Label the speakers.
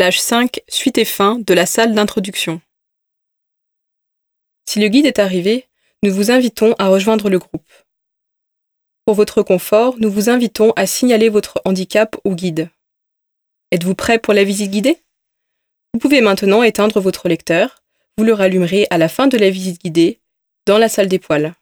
Speaker 1: Plage 5, suite et fin de la salle d'introduction. Si le guide est arrivé, nous vous invitons à rejoindre le groupe. Pour votre confort, nous vous invitons à signaler votre handicap au guide. Êtes-vous prêt pour la visite guidée? Vous pouvez maintenant éteindre votre lecteur. Vous le rallumerez à la fin de la visite guidée dans la salle des poils.